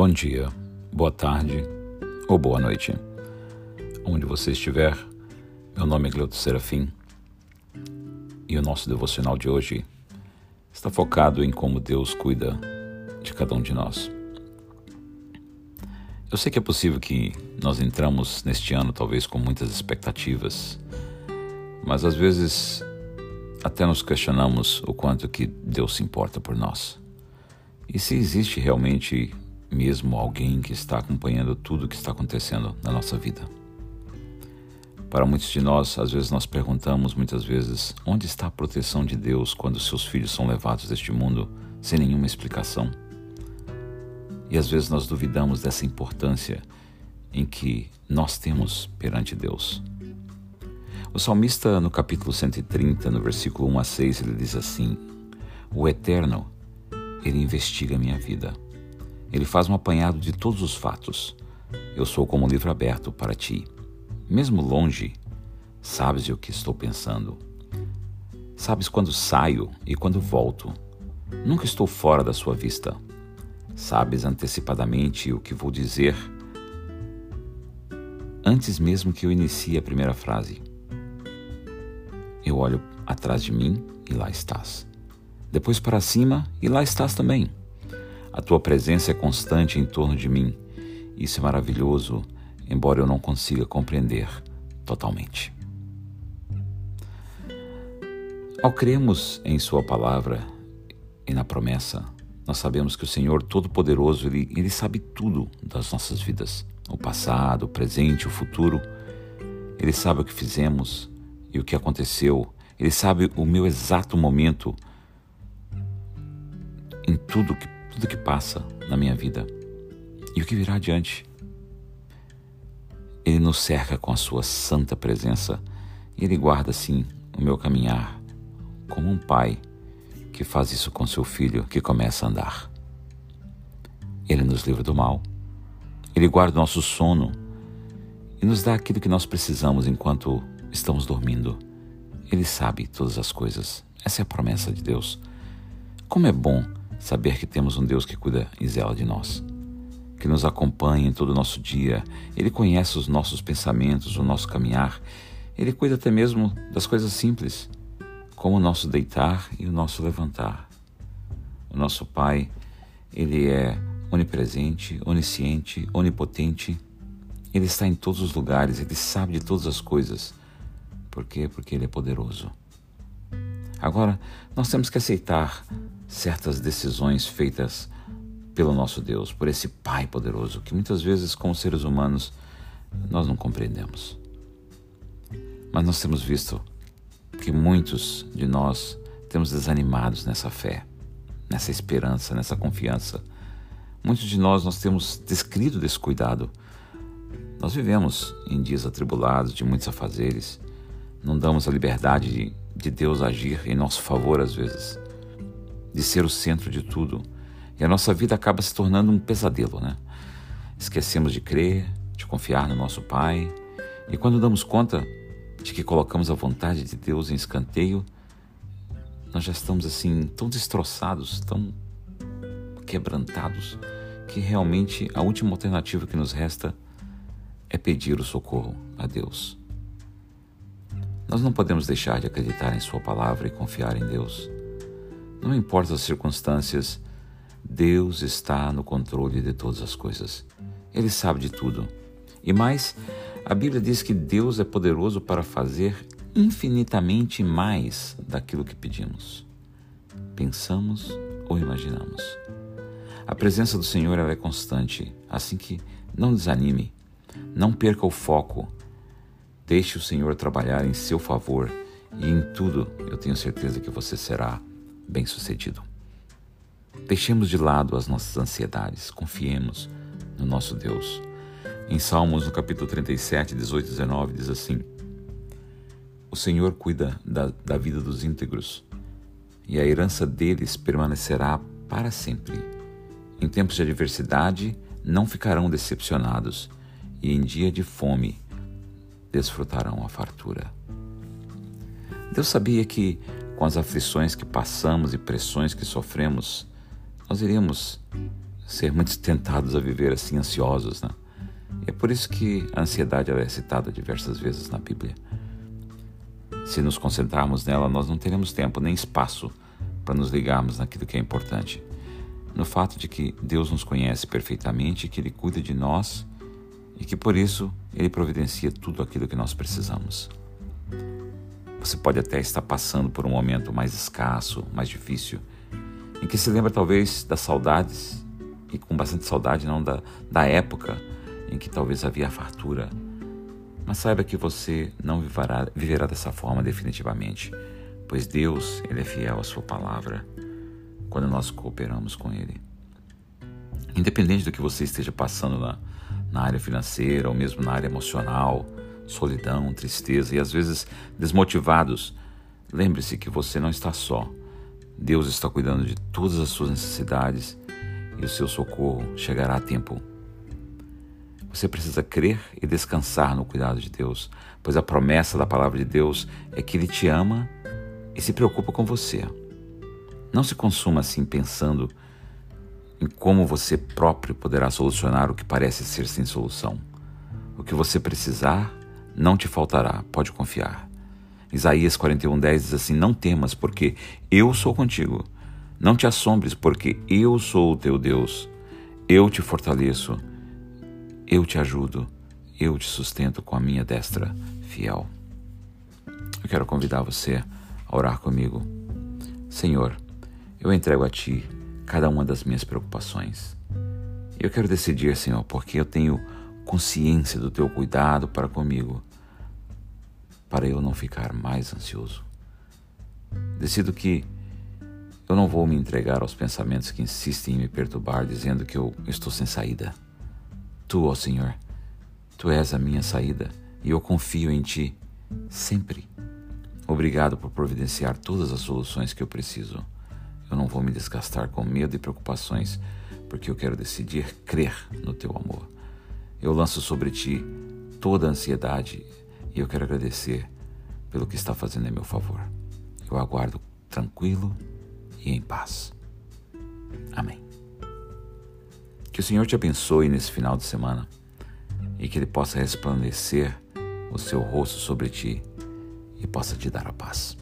Bom dia, boa tarde ou boa noite. Onde você estiver, meu nome é Gleuto Serafim e o nosso devocional de hoje está focado em como Deus cuida de cada um de nós. Eu sei que é possível que nós entramos neste ano talvez com muitas expectativas, mas às vezes até nos questionamos o quanto que Deus se importa por nós. E se existe realmente mesmo alguém que está acompanhando tudo o que está acontecendo na nossa vida. Para muitos de nós, às vezes nós perguntamos muitas vezes onde está a proteção de Deus quando seus filhos são levados deste mundo sem nenhuma explicação. E às vezes nós duvidamos dessa importância em que nós temos perante Deus. O salmista, no capítulo 130, no versículo 1 a 6, ele diz assim: O Eterno ele investiga minha vida. Ele faz um apanhado de todos os fatos. Eu sou como um livro aberto para ti. Mesmo longe, sabes o que estou pensando. Sabes quando saio e quando volto. Nunca estou fora da sua vista. Sabes antecipadamente o que vou dizer antes mesmo que eu inicie a primeira frase. Eu olho atrás de mim e lá estás depois para cima e lá estás também. A tua presença é constante em torno de mim. Isso é maravilhoso, embora eu não consiga compreender totalmente. Ao cremos em Sua palavra e na promessa, nós sabemos que o Senhor Todo-Poderoso, ele, ele sabe tudo das nossas vidas: o passado, o presente, o futuro. Ele sabe o que fizemos e o que aconteceu. Ele sabe o meu exato momento em tudo que, tudo que passa na minha vida e o que virá adiante. Ele nos cerca com a sua santa presença e ele guarda assim o meu caminhar, como um pai que faz isso com seu filho que começa a andar. Ele nos livra do mal, ele guarda o nosso sono e nos dá aquilo que nós precisamos enquanto estamos dormindo. Ele sabe todas as coisas. Essa é a promessa de Deus. Como é bom saber que temos um Deus que cuida e zela de nós, que nos acompanha em todo o nosso dia. Ele conhece os nossos pensamentos, o nosso caminhar. Ele cuida até mesmo das coisas simples, como o nosso deitar e o nosso levantar. O nosso Pai, ele é onipresente, onisciente, onipotente. Ele está em todos os lugares, ele sabe de todas as coisas. Por quê? Porque ele é poderoso. Agora, nós temos que aceitar certas decisões feitas pelo nosso Deus, por esse Pai poderoso, que muitas vezes, como seres humanos, nós não compreendemos. Mas nós temos visto que muitos de nós temos desanimados nessa fé, nessa esperança, nessa confiança. Muitos de nós nós temos descrito desse cuidado. Nós vivemos em dias atribulados, de muitos afazeres. Não damos a liberdade de, de Deus agir em nosso favor às vezes de ser o centro de tudo. E a nossa vida acaba se tornando um pesadelo, né? Esquecemos de crer, de confiar no nosso Pai, e quando damos conta de que colocamos a vontade de Deus em escanteio, nós já estamos assim tão destroçados, tão quebrantados, que realmente a última alternativa que nos resta é pedir o socorro a Deus. Nós não podemos deixar de acreditar em Sua palavra e confiar em Deus. Não importa as circunstâncias, Deus está no controle de todas as coisas. Ele sabe de tudo. E mais, a Bíblia diz que Deus é poderoso para fazer infinitamente mais daquilo que pedimos, pensamos ou imaginamos. A presença do Senhor é constante, assim que não desanime, não perca o foco, deixe o Senhor trabalhar em seu favor e em tudo eu tenho certeza que você será bem-sucedido. Deixemos de lado as nossas ansiedades, confiemos no nosso Deus. Em Salmos, no capítulo 37, 18 e 19, diz assim: O Senhor cuida da, da vida dos íntegros, e a herança deles permanecerá para sempre. Em tempos de adversidade, não ficarão decepcionados, e em dia de fome, desfrutarão a fartura. Deus sabia que com as aflições que passamos e pressões que sofremos, nós iríamos ser muito tentados a viver assim ansiosos, né? E é por isso que a ansiedade é citada diversas vezes na Bíblia. Se nos concentrarmos nela, nós não teremos tempo nem espaço para nos ligarmos naquilo que é importante. No fato de que Deus nos conhece perfeitamente, que Ele cuida de nós e que por isso Ele providencia tudo aquilo que nós precisamos. Você pode até estar passando por um momento mais escasso, mais difícil, em que se lembra talvez das saudades, e com bastante saudade, não da, da época em que talvez havia fartura. Mas saiba que você não viverá, viverá dessa forma definitivamente, pois Deus ele é fiel à sua palavra quando nós cooperamos com Ele. Independente do que você esteja passando na, na área financeira ou mesmo na área emocional, solidão, tristeza e às vezes desmotivados, lembre-se que você não está só. Deus está cuidando de todas as suas necessidades e o seu socorro chegará a tempo. Você precisa crer e descansar no cuidado de Deus, pois a promessa da palavra de Deus é que Ele te ama e se preocupa com você. Não se consuma assim pensando em como você próprio poderá solucionar o que parece ser sem solução. O que você precisar não te faltará, pode confiar. Isaías 41:10 diz assim: Não temas, porque eu sou contigo. Não te assombres, porque eu sou o teu Deus. Eu te fortaleço, eu te ajudo, eu te sustento com a minha destra fiel. Eu quero convidar você a orar comigo. Senhor, eu entrego a Ti cada uma das minhas preocupações. Eu quero decidir, Senhor, porque eu tenho consciência do Teu cuidado para comigo para eu não ficar mais ansioso. Decido que eu não vou me entregar aos pensamentos que insistem em me perturbar, dizendo que eu estou sem saída. Tu, ó Senhor, Tu és a minha saída e eu confio em Ti sempre. Obrigado por providenciar todas as soluções que eu preciso. Eu não vou me desgastar com medo e preocupações, porque eu quero decidir crer no Teu amor. Eu lanço sobre Ti toda a ansiedade e eu quero agradecer pelo que está fazendo em meu favor. Eu aguardo tranquilo e em paz. Amém. Que o Senhor te abençoe nesse final de semana e que Ele possa resplandecer o seu rosto sobre ti e possa te dar a paz.